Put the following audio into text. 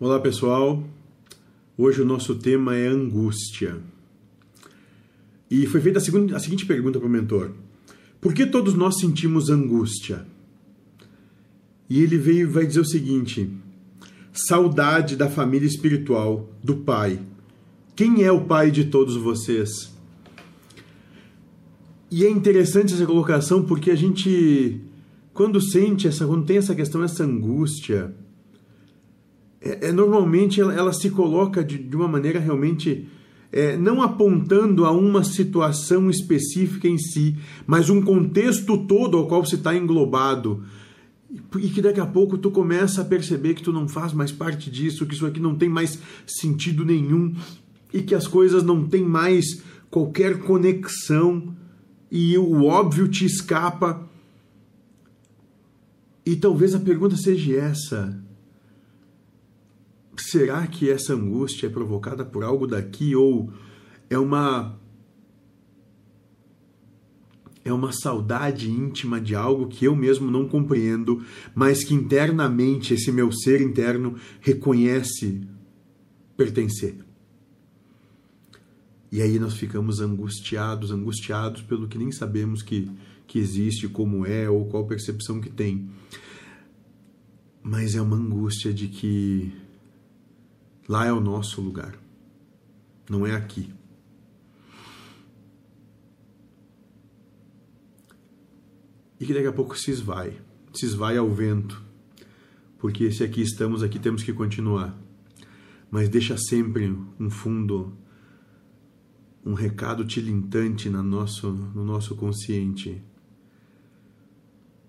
Olá pessoal, hoje o nosso tema é angústia. E foi feita a, segunda, a seguinte pergunta para o mentor: Por que todos nós sentimos angústia? E ele veio vai dizer o seguinte: saudade da família espiritual, do pai. Quem é o pai de todos vocês? E é interessante essa colocação porque a gente, quando sente essa, quando tem essa questão, essa angústia, é, é normalmente ela, ela, se coloca de, de uma maneira realmente é, não apontando a uma situação específica em si, mas um contexto todo ao qual você está englobado. E que daqui a pouco tu começa a perceber que tu não faz mais parte disso, que isso aqui não tem mais sentido nenhum e que as coisas não têm mais qualquer conexão e o óbvio te escapa. E talvez a pergunta seja essa: será que essa angústia é provocada por algo daqui ou é uma é uma saudade íntima de algo que eu mesmo não compreendo, mas que internamente esse meu ser interno reconhece pertencer. E aí nós ficamos angustiados, angustiados pelo que nem sabemos que, que existe, como é ou qual percepção que tem. Mas é uma angústia de que Lá é o nosso lugar, não é aqui. E que daqui a pouco se esvai, se esvai ao vento, porque se aqui estamos, aqui temos que continuar. Mas deixa sempre um fundo, um recado tilintante no nosso, no nosso consciente